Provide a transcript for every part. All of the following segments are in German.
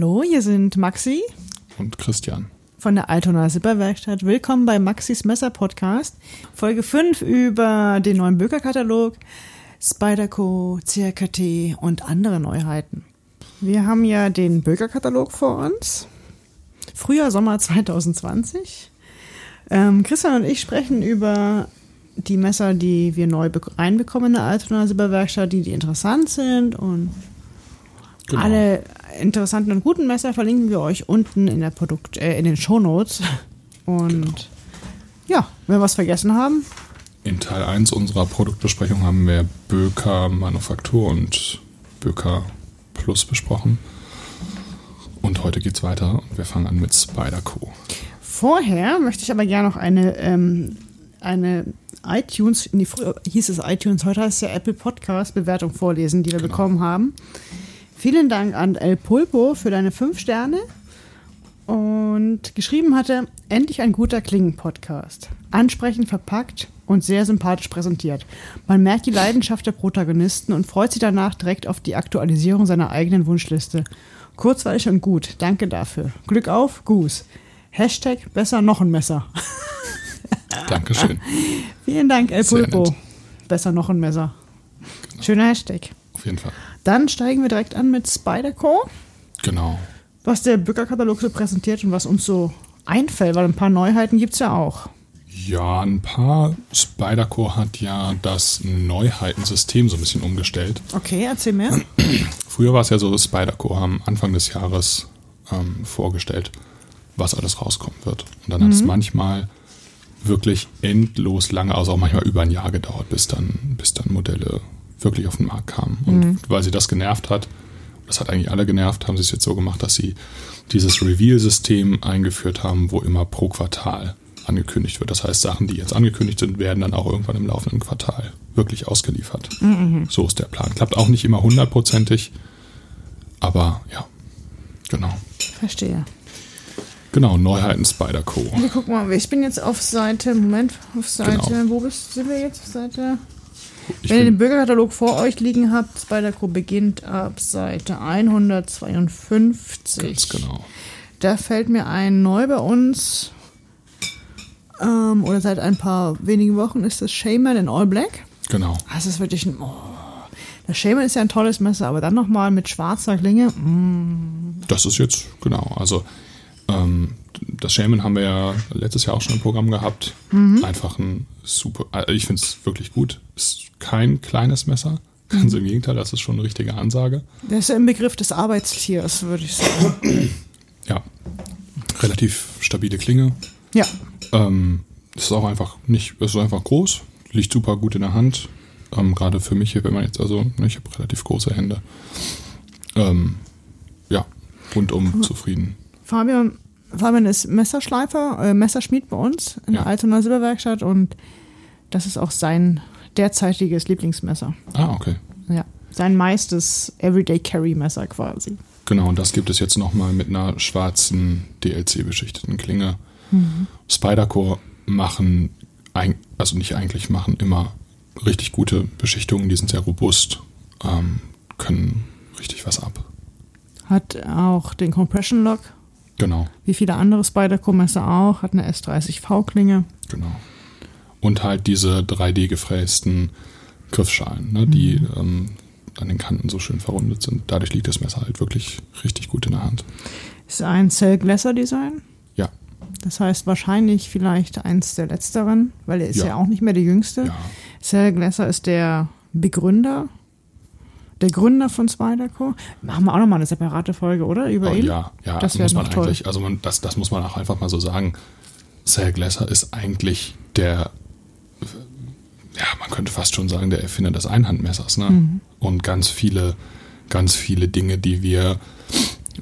Hallo, hier sind Maxi und Christian von der Altona Zipperwerkstatt. Willkommen bei Maxis Messer Podcast. Folge 5 über den neuen Böker-Katalog, Spyderco, CRKT und andere Neuheiten. Wir haben ja den Böker-Katalog vor uns. Frühjahr, Sommer 2020. Ähm, Christian und ich sprechen über die Messer, die wir neu reinbekommen in der Altona Silberwerkstatt, die, die interessant sind und genau. alle interessanten und guten Messer verlinken wir euch unten in der Produkt, äh, in den Shownotes. Und genau. ja, wenn wir was vergessen haben. In Teil 1 unserer Produktbesprechung haben wir Böker Manufaktur und Böker Plus besprochen. Und heute geht's weiter und wir fangen an mit Spyderco. Vorher möchte ich aber gerne noch eine, ähm, eine iTunes, in die früher hieß es iTunes, heute heißt es ja Apple Podcast Bewertung vorlesen, die wir genau. bekommen haben. Vielen Dank an El Pulpo für deine fünf Sterne. Und geschrieben hatte, endlich ein guter Klingen-Podcast. Ansprechend verpackt und sehr sympathisch präsentiert. Man merkt die Leidenschaft der Protagonisten und freut sich danach direkt auf die Aktualisierung seiner eigenen Wunschliste. Kurzweilig und gut. Danke dafür. Glück auf, Goose. Hashtag besser noch ein Messer. Dankeschön. Vielen Dank, El Pulpo. Besser noch ein Messer. Genau. Schöner Hashtag. Auf jeden Fall. Dann steigen wir direkt an mit Spyderco. Genau. Was der Bürgerkatalog so präsentiert und was uns so einfällt, weil ein paar Neuheiten gibt es ja auch. Ja, ein paar. Spyderco hat ja das Neuheitensystem so ein bisschen umgestellt. Okay, erzähl mehr. Früher war es ja so, Spyderco haben Anfang des Jahres ähm, vorgestellt, was alles rauskommen wird. Und dann mhm. hat es manchmal wirklich endlos lange, also auch manchmal über ein Jahr gedauert, bis dann, bis dann Modelle wirklich auf den Markt kamen. Und mhm. weil sie das genervt hat, das hat eigentlich alle genervt, haben sie es jetzt so gemacht, dass sie dieses Reveal-System eingeführt haben, wo immer pro Quartal angekündigt wird. Das heißt, Sachen, die jetzt angekündigt sind, werden dann auch irgendwann im laufenden Quartal wirklich ausgeliefert. Mhm. So ist der Plan. Klappt auch nicht immer hundertprozentig, aber ja, genau. Verstehe. Genau, Neuheiten Spider-Co. Wir gucken mal, ich bin jetzt auf Seite, Moment, auf Seite, genau. wo bist, sind wir jetzt? Seite ich Wenn ihr den Bürgerkatalog vor euch liegen habt, Spider-Co beginnt ab Seite 152. Ganz genau. Da fällt mir ein, neu bei uns, ähm, oder seit ein paar wenigen Wochen, ist das Shaman in All Black. Genau. Das ist wirklich ein. Oh. Das Shaman ist ja ein tolles Messer, aber dann nochmal mit schwarzer Klinge. Mm. Das ist jetzt, genau. Also, ähm, das Shaman haben wir ja letztes Jahr auch schon im Programm gehabt. Mhm. Einfach ein super, also ich finde es wirklich gut. Ist kein kleines Messer. Ganz im Gegenteil, das ist schon eine richtige Ansage. Das ist ja im Begriff des Arbeitstiers, würde ich sagen. Ja, relativ stabile Klinge. Ja. Ähm, ist auch einfach nicht, ist einfach groß, liegt super gut in der Hand. Ähm, Gerade für mich, wenn man jetzt also, ne, ich habe relativ große Hände. Ähm, ja, rundum zufrieden. Fabian, Fabian ist Messerschleifer, äh, Messerschmied bei uns in ja. der Altona Silberwerkstatt und das ist auch sein derzeitiges Lieblingsmesser. Ah, okay. Ja, sein meistes Everyday Carry Messer quasi. Genau, und das gibt es jetzt nochmal mit einer schwarzen DLC-beschichteten Klinge. Mhm. Spydercore machen, also nicht eigentlich, machen immer richtig gute Beschichtungen, die sind sehr robust, ähm, können richtig was ab. Hat auch den Compression Lock Genau. Wie viele andere Spider-Co-Messer auch, hat eine S30V-Klinge. Genau. Und halt diese 3D-gefrästen Griffschalen, ne, mhm. die ähm, an den Kanten so schön verrundet sind. Dadurch liegt das Messer halt wirklich richtig gut in der Hand. Ist ein Cell Glasser Design? Ja. Das heißt wahrscheinlich vielleicht eins der letzteren, weil er ist ja, ja auch nicht mehr der jüngste. Ja. Cell Glasser ist der Begründer der Gründer von Spyderco. Machen wir auch nochmal eine separate Folge, oder? Über oh, ihn? Ja, ja, das muss man eigentlich, also man, das, das muss man auch einfach mal so sagen. Sal Glasser ist eigentlich der, ja, man könnte fast schon sagen, der Erfinder des Einhandmessers, ne? Mhm. Und ganz viele, ganz viele Dinge, die wir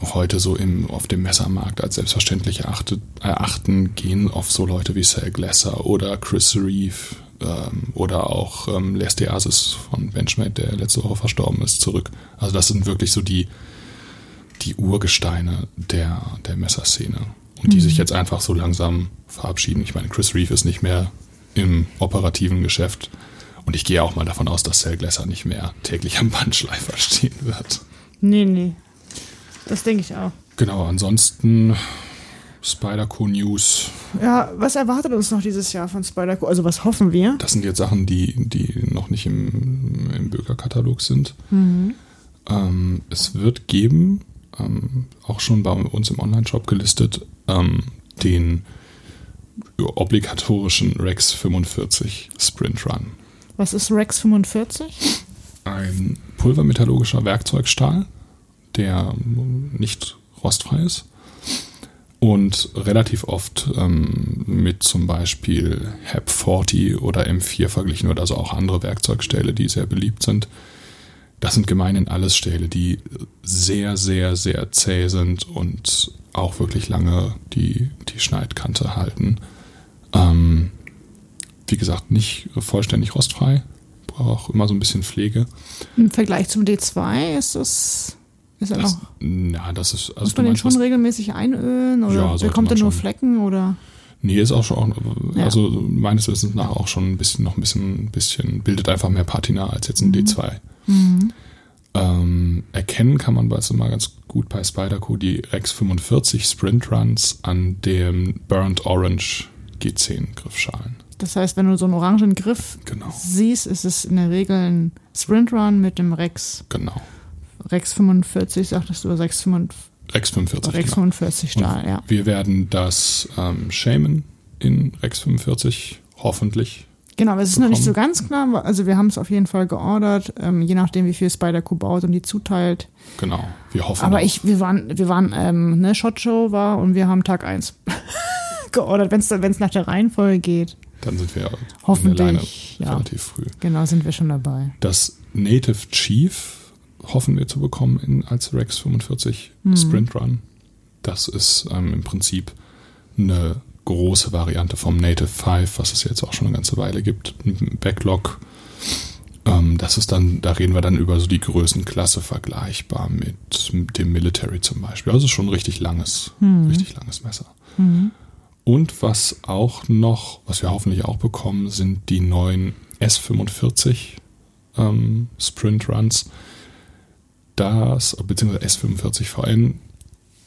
heute so im, auf dem Messermarkt als selbstverständlich erachtet, erachten, gehen auf so Leute wie Sal Glasser oder Chris Reeve, ähm, oder auch ähm, Les von Benchmade, der letzte Woche verstorben ist, zurück. Also das sind wirklich so die, die Urgesteine der, der Messerszene. Und die mhm. sich jetzt einfach so langsam verabschieden. Ich meine, Chris Reeve ist nicht mehr im operativen Geschäft. Und ich gehe auch mal davon aus, dass Cell Glasser nicht mehr täglich am Bandschleifer stehen wird. Nee, nee. Das denke ich auch. Genau, ansonsten Spyderco News. Ja, was erwartet uns noch dieses Jahr von Spyderco? Also was hoffen wir? Das sind jetzt Sachen, die, die noch nicht im, im Bürgerkatalog sind. Mhm. Ähm, es wird geben, ähm, auch schon bei uns im Online-Shop gelistet, ähm, den obligatorischen Rex 45 Sprint Run. Was ist Rex 45? Ein pulvermetallurgischer Werkzeugstahl, der nicht rostfrei ist und relativ oft ähm, mit zum Beispiel HAP 40 oder M4 verglichen wird, also auch andere Werkzeugstähle, die sehr beliebt sind. Das sind gemeinhin alles Stähle, die sehr, sehr, sehr zäh sind und auch wirklich lange die, die Schneidkante halten. Ähm, wie gesagt, nicht vollständig rostfrei, braucht auch immer so ein bisschen Pflege. Im Vergleich zum D2 ist es ist er das, ja, das ist. Also Muss man den schon was, regelmäßig einölen oder ja, bekommt er nur Flecken oder? Nee, ist auch schon, also ja. meines Wissens nach auch schon ein bisschen, noch ein bisschen, bisschen, bildet einfach mehr Patina als jetzt ein mhm. D2. Mhm. Ähm, erkennen kann man also mal ganz gut bei Spyderco die Rex 45 Sprint Runs an dem Burnt Orange G10 Griffschalen. Das heißt, wenn du so einen orangen Griff genau. siehst, ist es in der Regel ein Sprint Run mit dem Rex. Genau. Rex 45, sagtest du, Rex 45. Rex 45. Rex 45 genau. Stahl, ja. Wir werden das ähm, Shaman in Rex 45 hoffentlich. Genau, aber es ist bekommen. noch nicht so ganz klar. Also wir haben es auf jeden Fall geordert, ähm, je nachdem, wie viel Spider-Q baut und die zuteilt. Genau, wir hoffen. Aber ich, wir waren, wir waren, ähm, ne, Shot Show war und wir haben Tag 1 geordert, wenn es nach der Reihenfolge geht. Dann sind wir hoffentlich ja. relativ früh. Genau, sind wir schon dabei. Das Native Chief hoffen wir zu bekommen in, als Rex 45 mhm. Sprint Run. Das ist ähm, im Prinzip eine große Variante vom Native 5, was es jetzt auch schon eine ganze Weile gibt. Ein Backlog. Ähm, das ist dann, da reden wir dann über so die Größenklasse vergleichbar mit, mit dem Military zum Beispiel. Also schon ein richtig langes, mhm. richtig langes Messer. Mhm. Und was auch noch, was wir hoffentlich auch bekommen, sind die neuen S45 ähm, Sprint Runs das, beziehungsweise S45VN,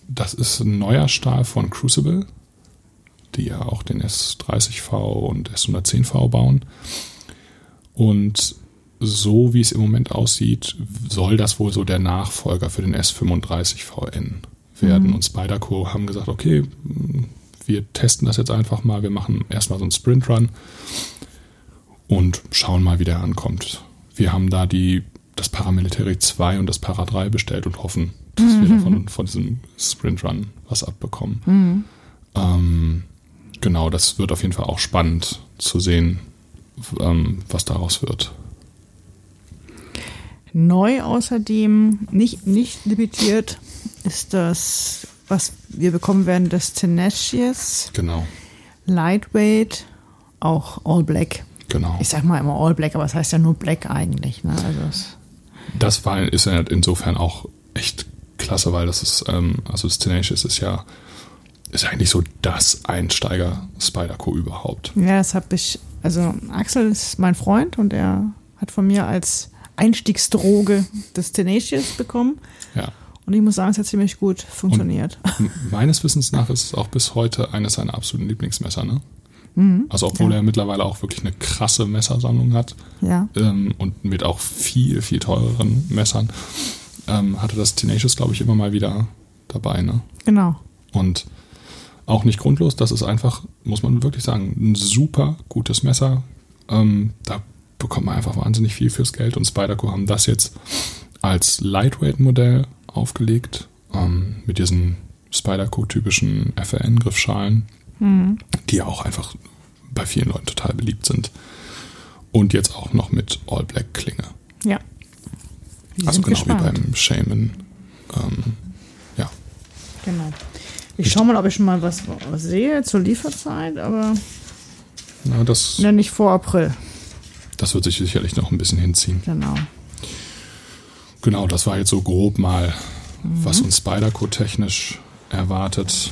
das ist ein neuer Stahl von Crucible, die ja auch den S30V und S110V bauen. Und so wie es im Moment aussieht, soll das wohl so der Nachfolger für den S35VN werden. Mhm. Und Spyderco haben gesagt, okay, wir testen das jetzt einfach mal, wir machen erstmal so einen Sprintrun und schauen mal, wie der ankommt. Wir haben da die das Paramilitary 2 und das Para 3 bestellt und hoffen, dass mhm. wir davon von diesem Sprint Run was abbekommen. Mhm. Ähm, genau, das wird auf jeden Fall auch spannend zu sehen, ähm, was daraus wird. Neu außerdem, nicht, nicht limitiert, ist das, was wir bekommen werden, das Tenacious. Genau. Lightweight, auch All Black. Genau. Ich sag mal immer All Black, aber es heißt ja nur Black eigentlich. Ne? Also das war, ist insofern auch echt klasse, weil das ist, ähm, also das Tenacious ist ja, ist eigentlich so das Einsteiger Spyderco überhaupt. Ja, das habe ich, also Axel ist mein Freund und er hat von mir als Einstiegsdroge das Tenacious bekommen. Ja. Und ich muss sagen, es hat ziemlich gut funktioniert. Und meines Wissens nach ist es auch bis heute eines seiner absoluten Lieblingsmesser, ne? Mhm. Also obwohl ja. er mittlerweile auch wirklich eine krasse Messersammlung hat ja. ähm, und mit auch viel, viel teureren Messern, ähm, hatte das Tenacious, glaube ich, immer mal wieder dabei. Ne? Genau. Und auch nicht grundlos, das ist einfach, muss man wirklich sagen, ein super gutes Messer. Ähm, da bekommt man einfach wahnsinnig viel fürs Geld und Spyderco haben das jetzt als Lightweight-Modell aufgelegt ähm, mit diesen Spyderco-typischen FRN-Griffschalen mhm. die ja auch einfach bei vielen Leuten total beliebt sind. Und jetzt auch noch mit All Black Klinge. Ja. Die also genau gespannt. wie beim Shaman. Ähm, ja. Genau. Ich schaue mal, ob ich schon mal was, was sehe zur Lieferzeit, aber Na, das, ja, nicht vor April. Das wird sich sicherlich noch ein bisschen hinziehen. Genau. Genau, das war jetzt so grob mal, mhm. was uns Spyderco technisch erwartet.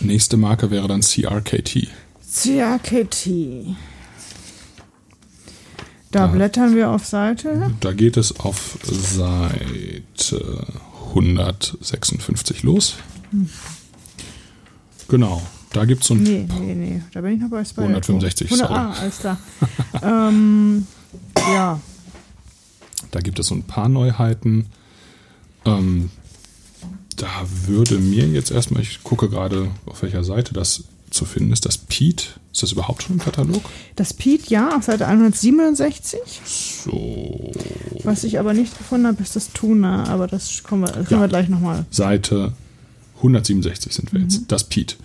Nächste Marke wäre dann CRKT. CRKT. Da, da blättern wir auf Seite. Da geht es auf Seite 156 los. Hm. Genau, da gibt es so ein. Nee, nee, nee, da bin ich noch bei Spider 165, 100, sorry. Ah, alles klar. ähm, ja. Da gibt es so ein paar Neuheiten. Ähm, da würde mir jetzt erstmal, ich gucke gerade, auf welcher Seite das zu finden ist, das Pete. Ist das überhaupt schon im Katalog? Das Pete, ja, auf Seite 167. So. Was ich aber nicht gefunden habe, ist das Tuna, aber das kommen wir, können ja. wir gleich nochmal. Seite 167 sind wir mhm. jetzt. Das Pete.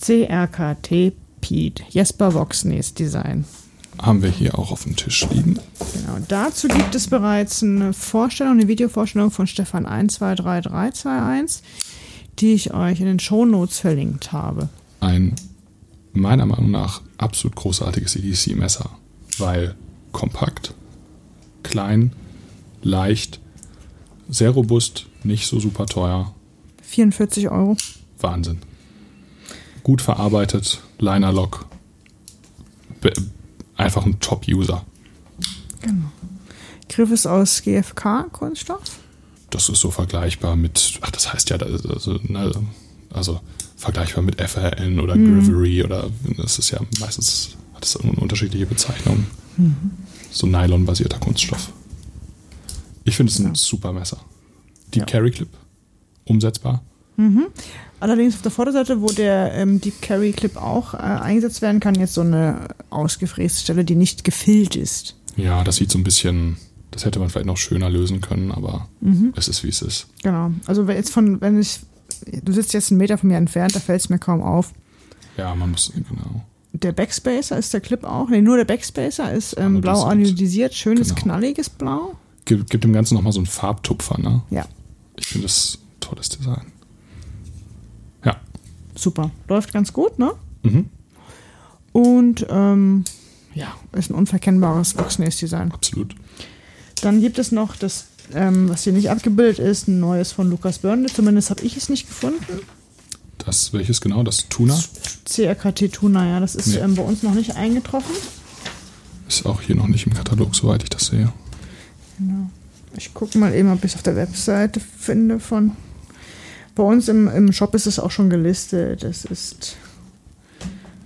CRKT Pete. Jesper Voxnes Design. Haben wir hier auch auf dem Tisch liegen. Genau, dazu gibt es bereits eine Vorstellung, eine Videovorstellung von Stefan 123321, die ich euch in den Shownotes verlinkt habe. Ein meiner Meinung nach absolut großartiges EDC-Messer, weil kompakt, klein, leicht, sehr robust, nicht so super teuer. 44 Euro. Wahnsinn. Gut verarbeitet, Liner-Lock. Einfach ein Top-User. Genau. Griff ist aus GFK-Kunststoff? Das ist so vergleichbar mit, ach, das heißt ja, also, also vergleichbar mit FRN oder mhm. Grivery oder das ist ja meistens hat es eine unterschiedliche Bezeichnungen. Mhm. So Nylon-basierter Kunststoff. Ich finde es ein ja. super Messer. Deep ja. Carry Clip, umsetzbar. Mhm. Allerdings auf der Vorderseite, wo der ähm, Deep Carry Clip auch äh, eingesetzt werden kann, jetzt so eine ausgefräste Stelle, die nicht gefüllt ist. Ja, das sieht so ein bisschen, das hätte man vielleicht noch schöner lösen können, aber mhm. es ist wie es ist. Genau. Also jetzt von, wenn ich du sitzt jetzt einen Meter von mir entfernt, da fällt es mir kaum auf. Ja, man muss, genau. Der Backspacer ist der Clip auch. Nee, nur der Backspacer ist ähm, blau anodisiert, schönes, genau. knalliges Blau. Gibt, gibt dem Ganzen nochmal so einen Farbtupfer, ne? Ja. Ich finde das ein tolles Design. Super. Läuft ganz gut, ne? Mhm. Und ähm, ja, ist ein unverkennbares Voxnäs-Design. Absolut. Dann gibt es noch das ähm, was hier nicht abgebildet ist, ein neues von Lukas Burnley. Zumindest habe ich es nicht gefunden. Das, welches genau? Das Tuna? CRKT Tuna, ja. Das ist nee. ähm, bei uns noch nicht eingetroffen. Ist auch hier noch nicht im Katalog, soweit ich das sehe. Genau. Ich gucke mal eben, ob ich es auf der Webseite finde von. Bei uns im, im Shop ist es auch schon gelistet. Das ist.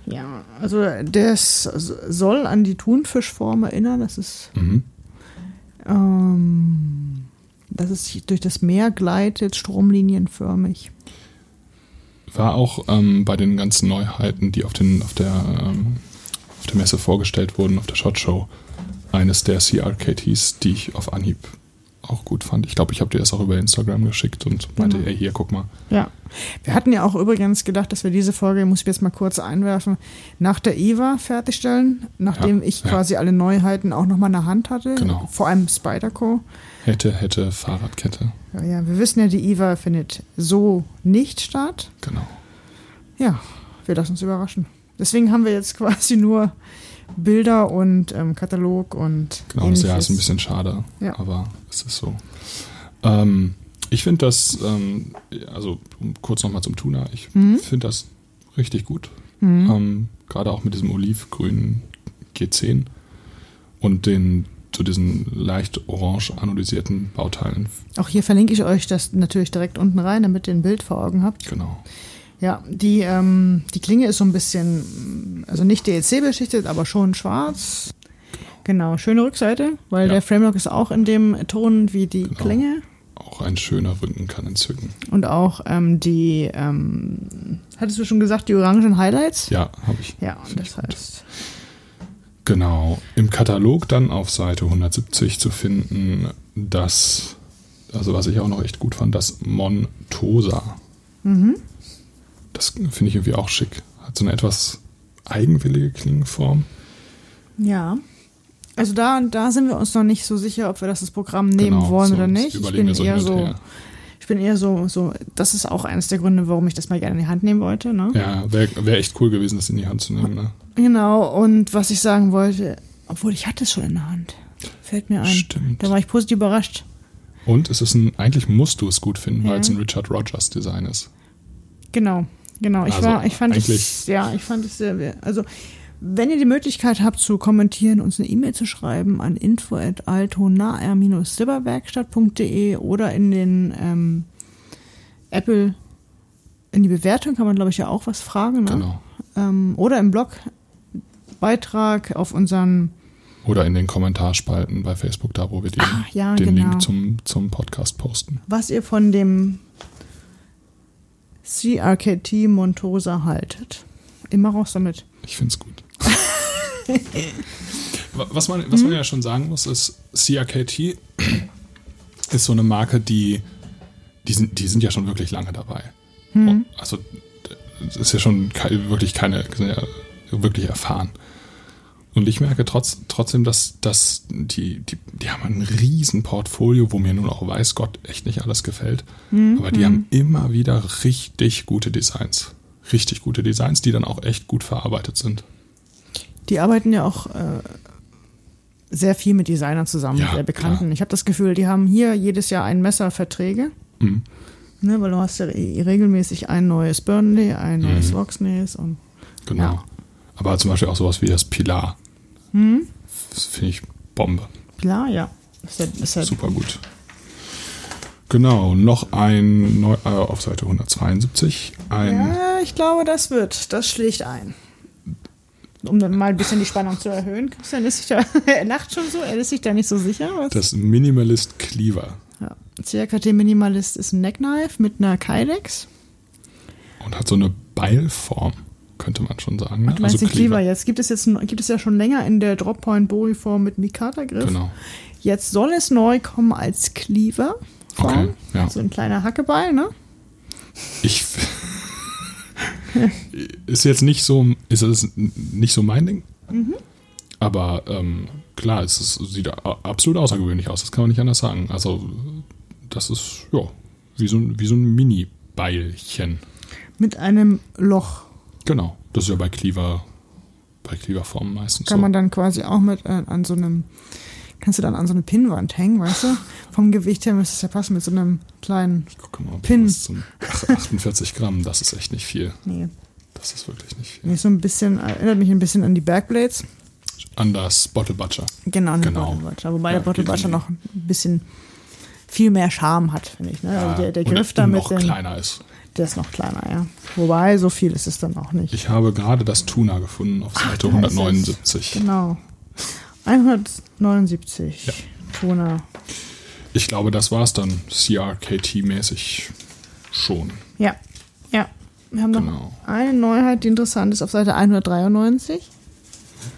Ja, also das soll an die Thunfischform erinnern. Das ist. Mhm. Ähm, dass es durch das Meer gleitet, stromlinienförmig. War auch ähm, bei den ganzen Neuheiten, die auf, den, auf, der, ähm, auf der Messe vorgestellt wurden, auf der Shot Show, eines der CRKTs, die ich auf Anhieb auch gut fand. Ich glaube, ich habe dir das auch über Instagram geschickt und meinte, genau. hier, guck mal. Ja. Wir hatten ja auch übrigens gedacht, dass wir diese Folge, muss ich jetzt mal kurz einwerfen, nach der IVA fertigstellen, nachdem ja, ich ja. quasi alle Neuheiten auch nochmal in der Hand hatte. Genau. Vor allem Spyderco. Hätte, hätte, Fahrradkette. Ja, ja, wir wissen ja, die IVA findet so nicht statt. Genau. Ja, wir lassen uns überraschen. Deswegen haben wir jetzt quasi nur Bilder und ähm, Katalog und. Genau, ähnliches. ja, ist ein bisschen schade, ja. aber es ist so. Ähm, ich finde das, ähm, also kurz nochmal zum Tuna, ich mhm. finde das richtig gut. Mhm. Ähm, gerade auch mit diesem olivgrünen G10 und den zu diesen leicht orange anodisierten Bauteilen. Auch hier verlinke ich euch das natürlich direkt unten rein, damit ihr ein Bild vor Augen habt. Genau. Ja, die, ähm, die Klinge ist so ein bisschen, also nicht DLC beschichtet, aber schon schwarz. Genau, schöne Rückseite, weil ja. der Framelock ist auch in dem Ton wie die genau. Klinge. Auch ein schöner Rücken kann entzücken. Und auch ähm, die, ähm, hattest du schon gesagt, die orangen Highlights? Ja, habe ich. Ja, und das heißt. Genau, im Katalog dann auf Seite 170 zu finden, das, also was ich auch noch echt gut fand, das Montosa. Mhm. Das finde ich irgendwie auch schick. Hat so eine etwas eigenwillige Klingenform. Ja. Also da, da sind wir uns noch nicht so sicher, ob wir das, das Programm nehmen genau, wollen so oder nicht. Ich bin so eher so, ich bin eher so, so, das ist auch eines der Gründe, warum ich das mal gerne in die Hand nehmen wollte. Ne? Ja, wäre wär echt cool gewesen, das in die Hand zu nehmen. Ne? Genau, und was ich sagen wollte, obwohl ich hatte es schon in der Hand. Fällt mir ein. Stimmt. Da war ich positiv überrascht. Und es ist ein, eigentlich musst du es gut finden, ja. weil es ein Richard Rogers Design ist. Genau. Genau, ich also war, ich fand es, ja, ich fand es sehr, also Wenn ihr die Möglichkeit habt zu kommentieren, uns eine E-Mail zu schreiben an info@altonaer-silberwerkstatt.de oder in den ähm, Apple in die Bewertung kann man glaube ich ja auch was fragen. Ne? Genau. Ähm, oder im Blogbeitrag auf unseren Oder in den Kommentarspalten bei Facebook, da wo wir den, Ah, ja, den genau. Link zum, zum Podcast posten. was ihr von dem CRKT Montosa haltet. Immer raus damit. Ich finde es gut. Wa- was man, was man ja schon sagen muss, ist, CRKT ist so eine Marke, die, die, sind, die sind ja schon wirklich lange dabei. Also, es ist ja schon wirklich keine, ja wirklich erfahren. Und ich merke trotz, trotzdem, dass, dass die, die, die haben ein riesen Portfolio, wo mir nun auch weiß Gott echt nicht alles gefällt. Aber die haben immer wieder richtig gute Designs. Richtig gute Designs, die dann auch echt gut verarbeitet sind. Die arbeiten ja auch äh, sehr viel mit Designern zusammen, Ja, sehr bekannten. klar. Ich habe das Gefühl, die haben hier jedes Jahr ein Messer Verträge. Mhm. Ne, weil du hast ja re- regelmäßig ein neues Burnley, ein neues Voxnays und Genau. Ja. Aber zum Beispiel auch sowas wie das Pilar. Hm? Das finde ich Bombe. klar, ja. Ist ja, ist ja Super gut. Genau, noch ein Neu äh, auf Seite 172. Ein Ja, ich glaube, das wird. Das schlägt ein. Um dann mal ein bisschen die Spannung zu erhöhen. Christian ist sich da, er lacht schon so, er ist sich da nicht so sicher. Was? das Minimalist Cleaver. Ja. CRKT Minimalist ist ein Neckknife mit einer Kydex. Und hat so eine Beilform, könnte man schon sagen. Ne? Du meinst den Cleaver jetzt. Gibt es jetzt gibt es ja schon länger in der Droppoint Bowie Form mit Mikata-Griff. Genau. Jetzt soll es neu kommen als Cleaver. Form. Okay, ja. So ein kleiner Hackebeil, ne? Ich ist jetzt nicht so, ist es nicht so mein Ding. Mhm. Aber ähm, klar, es ist, sieht absolut außergewöhnlich aus. Das kann man nicht anders sagen. Also das ist ja wie so, ein- wie so ein Mini-Beilchen. Mit einem Loch. Genau. Das ist ja bei Cleaver, bei Cleaver-Formen meistens Kann so. man dann quasi auch mit äh, an so einem, kannst du dann an so eine Pinnwand hängen, weißt du? Vom Gewicht her müsste es ja passen mit so einem kleinen, Guck mal, Pin. ach- 48 Gramm, das ist echt nicht viel. nee, Das ist wirklich nicht viel. nicht so ein bisschen, erinnert mich ein bisschen an die Backblades. An das Bottle Butcher. Genau, an den Genau. Bottle Butcher. Wobei Ja, der Bottle Butcher noch ein bisschen viel mehr Charme hat, finde ich. Ne? also der, der und Griff da mit noch kleiner ist. Der ist noch kleiner, ja. Wobei, so viel ist es dann auch nicht. Ich habe gerade das Tuna gefunden auf Seite es. 179. Genau. 179 Ja. Toner. Ich glaube, das war es dann CRKT-mäßig schon. Ja, ja. Wir haben noch Genau. eine Neuheit, die interessant ist, auf Seite 193.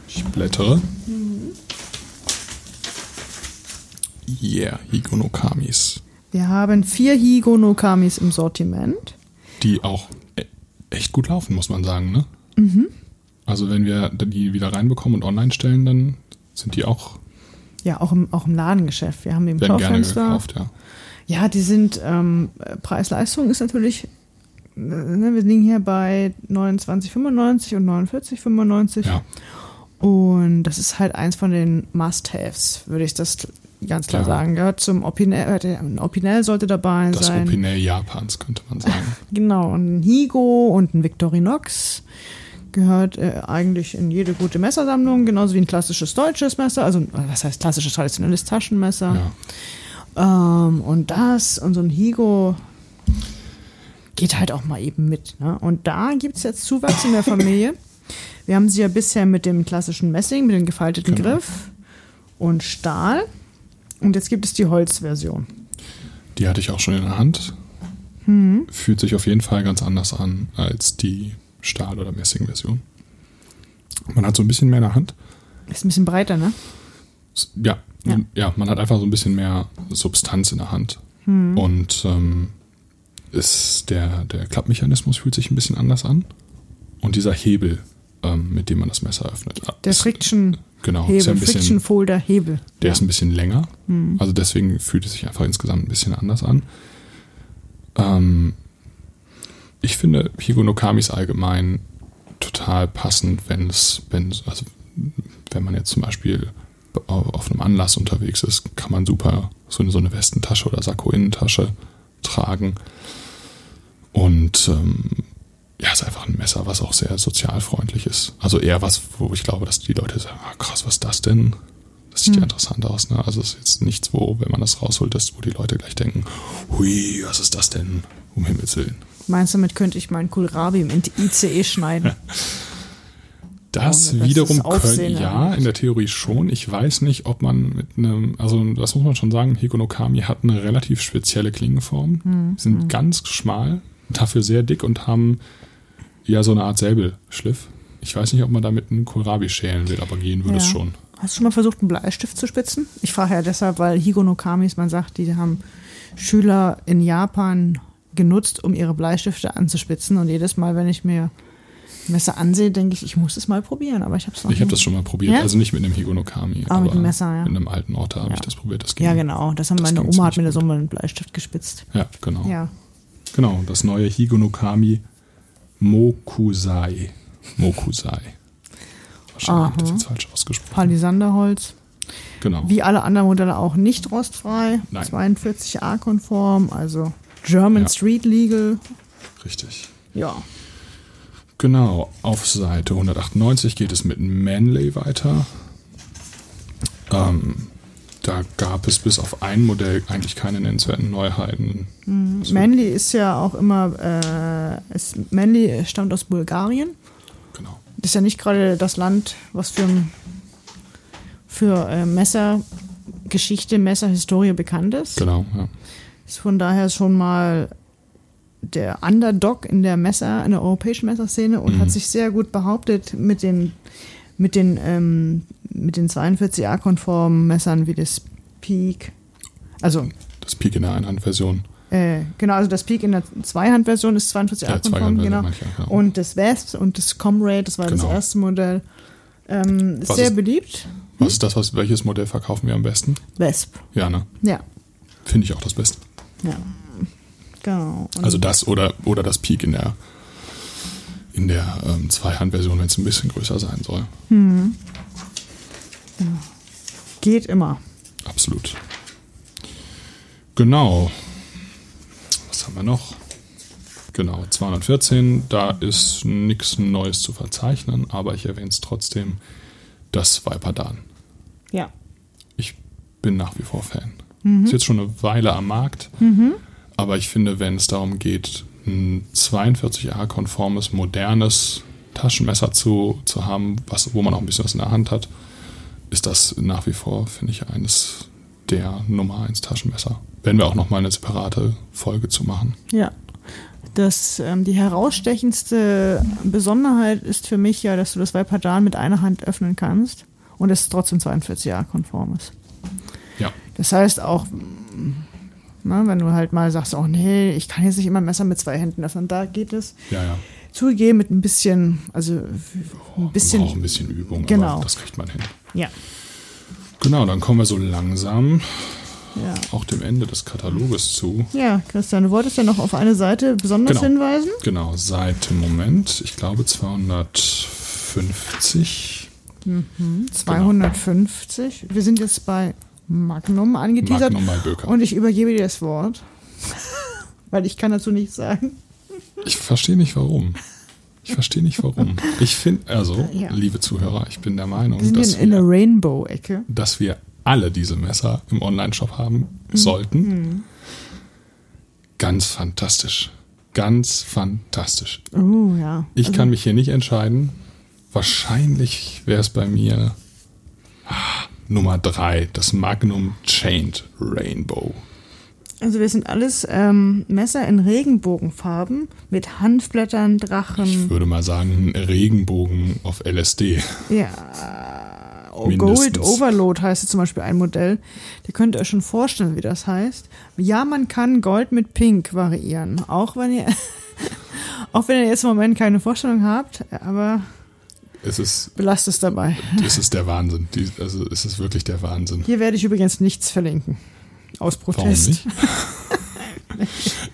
Ich blättere. Yeah, Higonokamis. Wir haben vier Higo no Kamis im Sortiment. Die auch e- echt gut laufen, muss man sagen, ne? Mhm. Also wenn wir die wieder reinbekommen und online stellen, dann sind die auch, Ja, auch im, auch im Ladengeschäft. Wir haben die im Schaufenster. gekauft, ja. Ja, die sind, ähm, Preis-Leistung ist natürlich, äh, ne, wir liegen hier bei 29,95 und 49,95. Ja, Und das ist halt eins von den Must-Haves, würde ich das ganz klar Klar. sagen. Gehört zum Opinel, äh, ein Opinel sollte dabei das sein. Opinel Japans, könnte man sagen. Genau, und ein Higo und ein Victorinox gehört äh, eigentlich in jede gute Messersammlung, genauso wie ein klassisches deutsches Messer, also äh, was heißt klassisches traditionelles Taschenmesser. Ja. Ähm, und das und so ein Higo geht halt auch mal eben mit. Ne? Und da gibt es jetzt Zuwachs in der Familie. Wir haben sie ja bisher mit dem klassischen Messing, mit dem gefalteten Genau. Griff und Stahl. Und jetzt gibt es die Holzversion. Die hatte ich auch schon in der Hand. Mhm. Fühlt sich auf jeden Fall ganz anders an als die Stahl- oder Messing-Version. Man hat so ein bisschen mehr in der Hand. Ist ein bisschen breiter, ne? Ja, Ja. ja. man hat einfach so ein bisschen mehr Substanz in der Hand. Mhm. Und ähm, ist der, der Klappmechanismus fühlt sich ein bisschen anders an. Und dieser Hebel, ähm, mit dem man das Messer öffnet. Der ist, Friction genau, Hebel, ist ja ein Friction bisschen, Folder Hebel. der ist ein bisschen länger. Also deswegen fühlt es sich einfach insgesamt ein bisschen anders an. Ähm, ich finde Higonokamis allgemein total passend, wenn es, wenn also wenn man jetzt zum Beispiel auf auf einem Anlass unterwegs ist, kann man super so eine, so eine Westentasche oder Sakko-Innentasche tragen. Und ähm, ja, ist einfach ein Messer, was auch sehr sozialfreundlich ist. Also eher was, wo ich glaube, dass die Leute sagen, ah, krass, was ist das denn? Das sieht ja interessant aus. Ne? Also es ist jetzt nichts, wo, wenn man das rausholt, dass, wo die Leute gleich denken, hui, was ist das denn? Um Himmels Willen. Meinst du, damit könnte ich meinen Kohlrabi im ICE schneiden? Das Ohne, wiederum können, ja, in der Theorie schon. Ich weiß nicht, ob man mit einem, also das muss man schon sagen, Hikonokami hat eine relativ spezielle Klingenform. Hm, Sind ganz schmal, dafür sehr dick und haben ja so eine Art Säbelschliff. Ich weiß nicht, ob man damit einen Kohlrabi schälen will, aber gehen würde es Ja. schon. Hast du schon mal versucht, einen Bleistift zu spitzen? Ich frage ja deshalb, weil Higonokamis, man sagt, die haben Schüler in Japan genutzt, um ihre Bleistifte anzuspitzen. Und jedes Mal, wenn ich mir Messer ansehe, denke ich, ich muss es mal probieren. Aber ich habe es noch Ich habe das schon mal probiert, Ja? also nicht mit einem Higonokami, Aber mit dem Messer, ja. mit einem alten Otter habe ich das probiert. Das ging. Ja, genau. Das haben Das meine Oma hat mir ziemlich da so mal einen Bleistift gespitzt. Ja, genau. Ja. Genau, das neue Higonokami Mokusai. Mokusai. Wahrscheinlich habe ich das jetzt falsch ausgesprochen. Palisanderholz. Genau. Wie alle anderen Modelle auch nicht rostfrei. Nein. 42a-konform, also German Ja. Street Legal. Richtig. Ja. Genau, auf Seite 198 geht es mit Manley weiter. Ähm, da gab es bis auf ein Modell eigentlich keine nennenswerten Neuheiten. Es wird- Manly ist ja auch immer, äh, ist, Manly stammt aus Bulgarien. Genau. Das ist ja nicht gerade das Land, was für, für äh, Messergeschichte, Messerhistorie bekannt ist. Genau, ja. Ist von daher schon mal der Underdog in der Messer, in der europäischen Messerszene und Mhm. hat sich sehr gut behauptet mit den, mit den, ähm, mit den 42a-konformen Messern wie das Peak. Also, Das Peak in der Einhandversion. äh, genau, also das Peak in der Zweihandversion ist Ja, 42a-konform, Zweihand- genau. genau. Und das West und das Comrade, das war Genau. das erste Modell, ähm, ist Was sehr ist- beliebt. Was ist das, was, welches Modell verkaufen wir am besten? Wesp, Ja, ne? ja. Finde ich auch das Beste. ja. Genau. Und Also das oder, oder das Peak in der in der ähm, Zweihandversion, wenn es ein bisschen größer sein soll. Geht immer. Absolut. Genau. Was haben wir noch? Genau, 214. Da ist nichts Neues zu verzeichnen, aber ich erwähne es trotzdem. Das Viperdan. Ja. Ich bin nach wie vor Fan. Mhm. Ist jetzt schon eine Weile am Markt, aber ich finde, wenn es darum geht, ein 42A-konformes, modernes Taschenmesser zu, zu haben, was, wo man auch ein bisschen was in der Hand hat, ist das nach wie vor, finde ich, eines der Nummer 1 Taschenmesser. Werden wir auch nochmal eine separate Folge zu machen. Ja. Das, ähm, die herausstechendste Besonderheit ist für mich ja, dass du das Viperdan mit einer Hand öffnen kannst und es trotzdem 42a-konform ist. Ja, Das heißt auch, na, wenn du halt mal sagst, oh nee, ich kann jetzt nicht immer ein Messer mit zwei Händen öffnen, da geht es. ja, ja. Zugegeben mit ein bisschen, also ein bisschen, Auch ein bisschen Übung, Genau. aber das kriegt man hin. ja, Genau, dann kommen wir so langsam ja. auch dem Ende des Kataloges zu. Ja, Christian, du wolltest ja noch auf eine Seite besonders Genau. hinweisen. Genau, seit Moment, ich glaube 250. 250. Wir sind jetzt bei Magnum angeteasert. Magnum bei Böker. Und ich übergebe dir das Wort. Weil ich kann dazu nichts sagen. Ich verstehe nicht warum. Ich verstehe nicht warum. Ich finde, also, Ja. liebe Zuhörer, ich bin der Meinung, Wir sind dass in, in der wir, Rainbow-Ecke. dass wir alle diese Messer im Online-Shop haben Mhm. sollten. Ganz fantastisch. Ganz fantastisch. Oh, ja. Ich Also, kann mich hier nicht entscheiden. Wahrscheinlich wäre es bei mir ah, Nummer drei, das Magnum Chained Rainbow. Also wir sind alles ähm, Messer in Regenbogenfarben mit Hanfblättern, Drachen. Ich würde mal sagen, Regenbogen auf LSD. Ja, oh, Mindestens. Gold Overload heißt zum Beispiel ein Modell. Ihr könnt euch schon vorstellen, wie das heißt. Ja, man kann Gold mit Pink variieren. Auch wenn ihr, auch wenn ihr jetzt im Moment keine Vorstellung habt, aber Es ist, belasst es dabei. es ist der Wahnsinn. Die, also es ist wirklich der Wahnsinn. Hier werde ich übrigens nichts verlinken. Aus Warum Protest. nicht?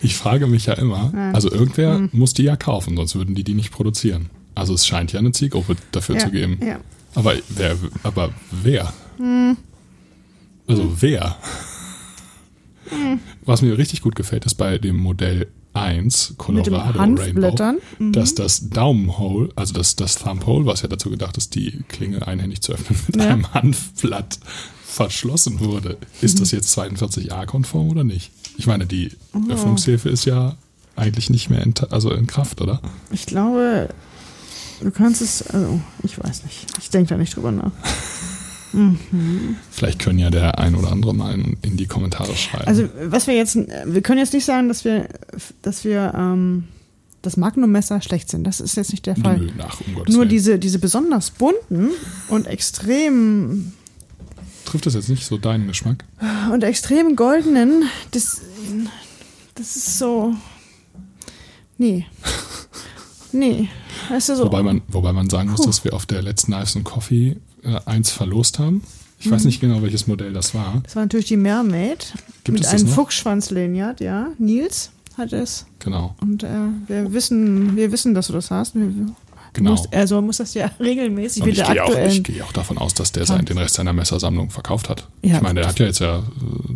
Ich frage mich ja immer, also irgendwer Hm. muss die ja kaufen, sonst würden die die nicht produzieren. Also es scheint ja eine Zielgruppe dafür Ja, zu geben. ja. Aber wer, aber wer? Hm. Also wer? Was mir richtig gut gefällt, ist bei dem Modell 1 Colorado Rainbow, mhm. dass das Daumenhole, also das, das Thumbhole, was ja dazu gedacht ist, die Klinge einhändig zu öffnen, mit ja. einem Hanfblatt verschlossen wurde. Ist mhm. das jetzt 42a-konform oder nicht? Ich meine, die oh. Öffnungshilfe ist ja eigentlich nicht mehr in, also in Kraft, oder? Ich glaube, du kannst es, also ich weiß nicht. Ich denke da nicht drüber nach. Mhm. Vielleicht können ja der ein oder andere mal in, die Kommentare schreiben. Also was wir jetzt, wir können jetzt nicht sagen, dass wir, dass wir ähm, das Magnum-Messer schlecht sind. Das ist jetzt nicht der Fall. Nö, nach, um Nur diese, diese besonders bunten und extrem Trifft das jetzt nicht so deinen Geschmack? Und extrem goldenen, das, das ist so. Nee. Nee. Weißt du, so. wobei, man, wobei man sagen muss, dass wir auf der letzten Knives Coffee äh, eins verlost haben. Ich mhm. weiß nicht genau, welches Modell das war. Das war natürlich die Mermaid. Gibt mit einem Fuchsschwanzliniat, ja. Nils hat es. Genau. Und äh, wir wissen, wir wissen, dass du das hast. Wir, genau. Musst, also muss das ja regelmäßig Und wieder aktuell. Ich gehe auch davon aus, dass der sein, den Rest seiner Messersammlung verkauft hat. Ja, ich meine, der hat ja jetzt ja,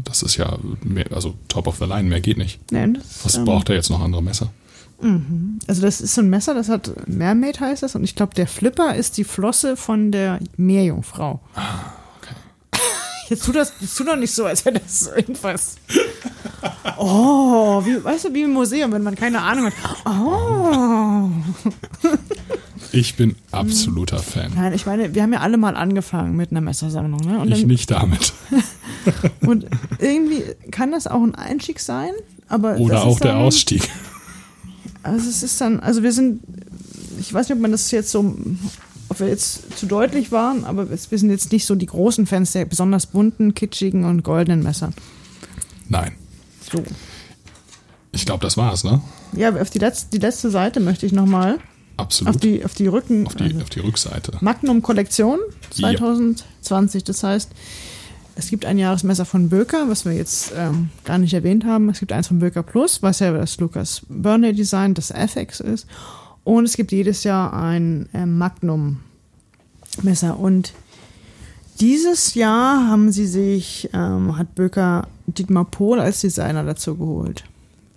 das ist ja, mehr, also top of the line, mehr geht nicht. Nein, das, Was ähm, braucht er jetzt noch andere Messer? Mhm. Also das ist so ein Messer, das hat Mermaid heißt das und ich glaube, der Flipper ist die Flosse von der Meerjungfrau. Ah. Jetzt tu das, jetzt tu doch nicht so, als hätte das irgendwas. Oh, wie, weißt du, wie im Museum, wenn man keine Ahnung hat. Oh. Ich bin absoluter Fan. Nein, ich meine, wir haben ja alle mal angefangen mit einer Messersammlung. Ne? Und ich dann, nicht damit. und irgendwie kann das auch ein Einstieg sein, aber. Oder auch der Ausstieg. Also es ist dann, also wir sind, ich weiß nicht, ob man das jetzt so, ob wir jetzt zu deutlich waren, aber wir sind jetzt nicht so die großen Fans der besonders bunten, kitschigen und goldenen Messer. Nein. So. Ich glaube, das war's, ne? Ja, auf die letzte, die letzte Seite möchte ich nochmal. Absolut. Auf die, auf die Rücken. Auf die, also auf die Rückseite. Magnum Kollektion 2020. Ja. Das heißt, es gibt ein Jahresmesser von Böker, was wir jetzt ähm, gar nicht erwähnt haben. Es gibt eins von Böker Plus, was ja das Lucas Burnley Design, das FX ist. Und es gibt jedes Jahr ein äh, Magnum Messer. Und dieses Jahr haben sie sich, ähm, hat Böker Dietmar Pohl als Designer dazu geholt.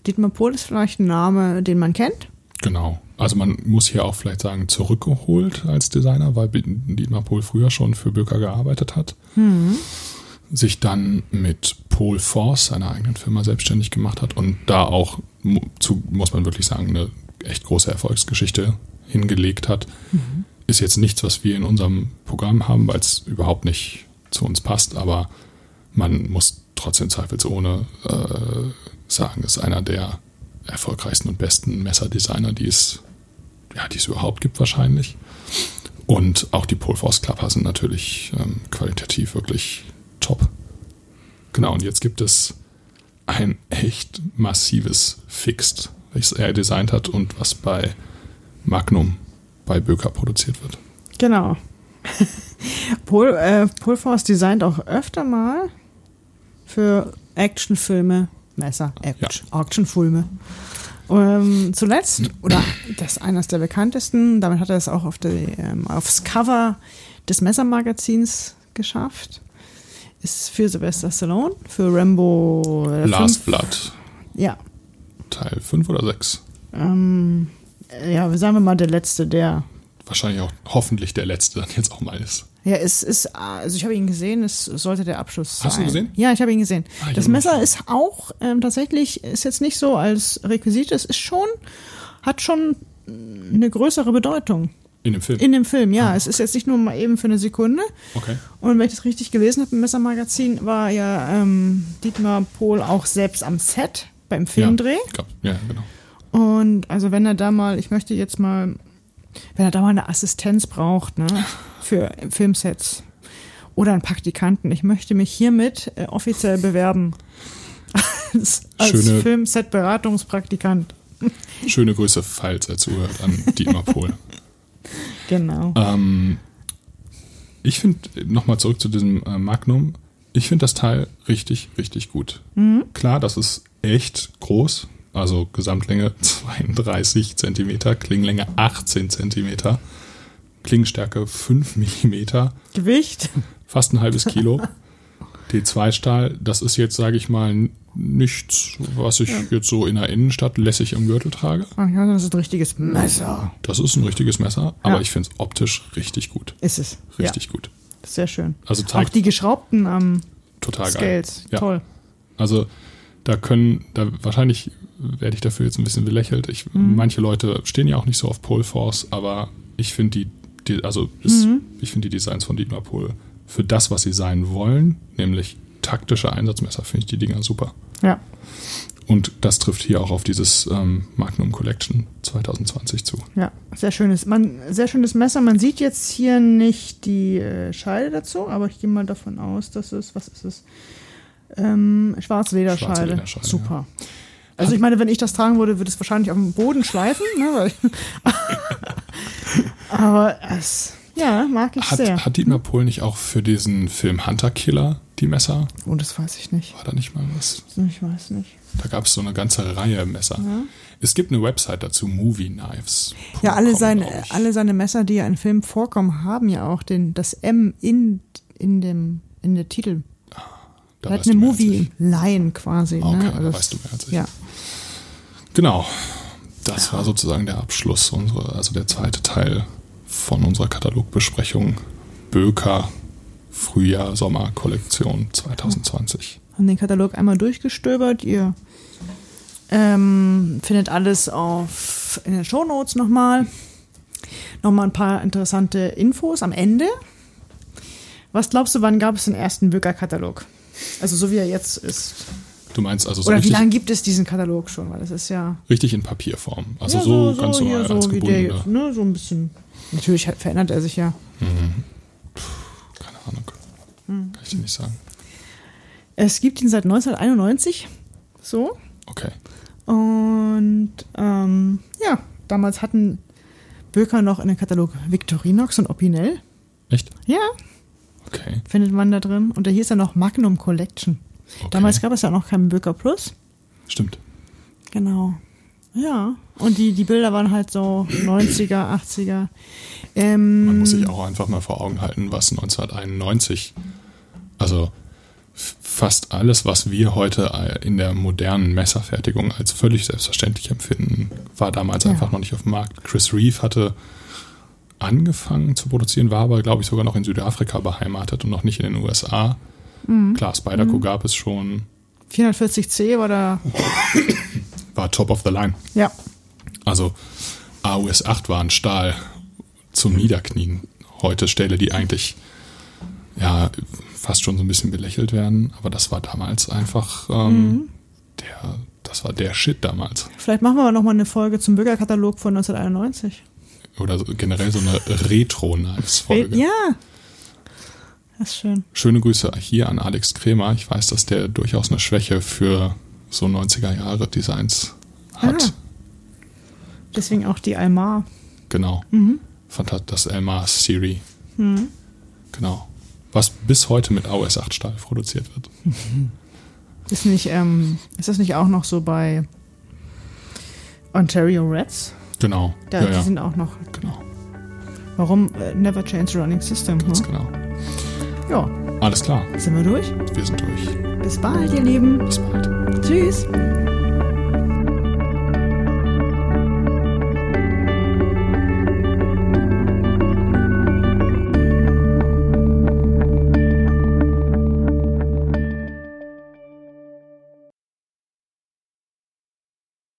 Dietmar Pohl ist vielleicht ein Name, den man kennt. Genau. Also man muss hier auch vielleicht sagen, zurückgeholt als Designer, weil Dietmar Pohl früher schon für Böker gearbeitet hat. Mhm sich dann mit Pol Force, seiner eigenen Firma, selbstständig gemacht hat und da auch, zu, muss man wirklich sagen, eine echt große Erfolgsgeschichte hingelegt hat. Mhm. Ist jetzt nichts, was wir in unserem Programm haben, weil es überhaupt nicht zu uns passt, aber man muss trotzdem zweifelsohne äh, sagen, ist einer der erfolgreichsten und besten Messerdesigner, die es, ja, die es überhaupt gibt wahrscheinlich. Und auch die Polforce Klapper sind natürlich ähm, qualitativ wirklich top. Genau, und jetzt gibt es ein echt massives Fixed, welches er designt hat und was bei Magnum bei Böker produziert wird. Genau. Pol, äh, Polforce designt auch öfter mal für Actionfilme, Messer, Action, ja. Actionfilme. Ähm, zuletzt, oder das ist eines der bekanntesten, damit hat er es auch auf die, ähm, aufs Cover des Messermagazins geschafft ist für Sylvester Stallone, für Rambo. Äh, Last Blood. Ja. Teil 5 oder 6? Ähm, ja, sagen wir mal der letzte, der. Wahrscheinlich auch hoffentlich der letzte dann jetzt auch mal ist. Ja, es ist, also ich habe ihn gesehen, es sollte der Abschluss sein. Hast du ihn gesehen? Ja, ich habe ihn gesehen. Ah, das Messer ist auch ähm, tatsächlich, ist jetzt nicht so als Requisit, es ist schon, hat schon eine größere Bedeutung. In dem Film? In dem Film, ja. Ah, okay. Es ist jetzt nicht nur mal eben für eine Sekunde. Okay. Und wenn ich das richtig gelesen habe im Messermagazin, war ja ähm, Dietmar Pohl auch selbst am Set beim Filmdreh. Ja, ja, genau. Und also wenn er da mal, ich möchte jetzt mal, wenn er da mal eine Assistenz braucht, ne, für Filmsets oder einen Praktikanten, ich möchte mich hiermit äh, offiziell bewerben. als, als Filmset-Beratungspraktikant. Schöne Grüße, falls er zuhört, an Dietmar Pohl. Genau. Ähm, ich finde, nochmal zurück zu diesem äh, Magnum, ich finde das Teil richtig, richtig gut. Mhm. Klar, das ist echt groß, also Gesamtlänge 32 cm, Klingenlänge 18 cm, Klingenstärke 5 mm. Gewicht? Fast ein halbes Kilo. D2-Stahl, das ist jetzt, sage ich mal, nichts, was ich ja. jetzt so in der Innenstadt lässig im Gürtel trage. Ach ja, das ist ein richtiges Messer. Das ist ein richtiges Messer, aber ja. ich finde es optisch richtig gut. Ist es. Richtig gut. Sehr schön. Also Auch die geschraubten am ähm, total Scales. Geil. Toll. Also da können, da wahrscheinlich werde ich dafür jetzt ein bisschen belächelt. Ich, mhm. Manche Leute stehen ja auch nicht so auf Pole Force, aber ich finde die, die, also ist, mhm. ich finde die Designs von Dietmar Pol für das, was sie sein wollen, nämlich taktische Einsatzmesser, finde ich die Dinger super. Ja. Und das trifft hier auch auf dieses ähm, Magnum Collection 2020 zu. Ja, sehr schönes, man, sehr schönes Messer. Man sieht jetzt hier nicht die äh, Scheide dazu, aber ich gehe mal davon aus, dass es, was ist es? Ähm, Schwarzlederscheide. Schwarzlederscheide. Super. Ja. Also ich meine, wenn ich das tragen würde, würde es wahrscheinlich auf dem Boden schleifen. Ne? Aber es, ja, mag ich hat, sehr. Hat Dietmar Pohl nicht auch für diesen Film Hunter Killer die Messer? Oh, das weiß ich nicht. War da nicht mal was? Ich weiß nicht. Da gab es so eine ganze Reihe Messer. Ja. Es gibt eine Website dazu, Movie Knives. Ja, alle seine, alle seine Messer, die ja in Filmen vorkommen, haben ja auch den, das M in, in, dem, in der Titel. Da hat eine Movie-Line quasi. Okay, ne? also weißt du mehr als ich. Ja. Genau. Das war sozusagen der Abschluss, unserer, also der zweite Teil von unserer Katalogbesprechung Böker Frühjahr Sommer Kollektion 2020. Haben den Katalog einmal durchgestöbert. Ihr ähm, findet alles auf in den Shownotes nochmal. Nochmal ein paar interessante Infos am Ende. Was glaubst du, wann gab es den ersten Böker-Katalog? Also so wie er jetzt ist. Du meinst also so Oder wie lange gibt es diesen Katalog schon? Weil das ist ja. Richtig in Papierform. Also ja, so, so, ganz so normal so als gebundener. Ne, so ein bisschen. Natürlich verändert er sich ja. Mhm. Puh, keine Ahnung. Hm. Kann ich dir nicht sagen. Es gibt ihn seit 1991. So. Okay. Und ähm, ja, damals hatten Böker noch in den Katalog Victorinox und Opinel. Echt? Ja. Okay. Findet man da drin. Und da hier ist ja noch Magnum Collection. Okay. Damals gab es ja noch keinen Böker Plus. Stimmt. Genau. Ja. Und die, die Bilder waren halt so 90er, 80er. Ähm, man muss sich auch einfach mal vor Augen halten, was 1991, also fast alles, was wir heute in der modernen Messerfertigung als völlig selbstverständlich empfinden, war damals ja. einfach noch nicht auf dem Markt. Chris Reeve hatte angefangen zu produzieren, war aber, glaube ich, sogar noch in Südafrika beheimatet und noch nicht in den USA. Mhm. Klar, Spyderco mhm. gab es schon. 440C war da. War top of the line. Ja. Also AUS 8 war ein Stahl zum Niederknien. Heute Stelle, die eigentlich ja fast schon so ein bisschen belächelt werden, aber das war damals einfach ähm, mhm. der, das war der Shit damals. Vielleicht machen wir aber nochmal eine Folge zum Bürgerkatalog von 1991. Oder generell so eine Retro-Knives-Folge. Ja. Das ist schön. Schöne Grüße hier an Alex Kremer. Ich weiß, dass der durchaus eine Schwäche für so 90er Jahre Designs hat. Ah. Deswegen auch die Almar. Genau. Mhm. Fand das Almar Siri. Mhm. Genau. Was bis heute mit AOS 8 Stahl produziert wird. Ist, nicht, ähm, ist das nicht auch noch so bei Ontario Reds? Genau. Da, ja, die ja. sind auch noch. Genau. Warum äh, Never Change Running System? Ganz hm? genau. Ja. Alles klar. Sind wir durch? Wir sind durch. Bis bald, ihr Lieben. Bis bald. Tschüss.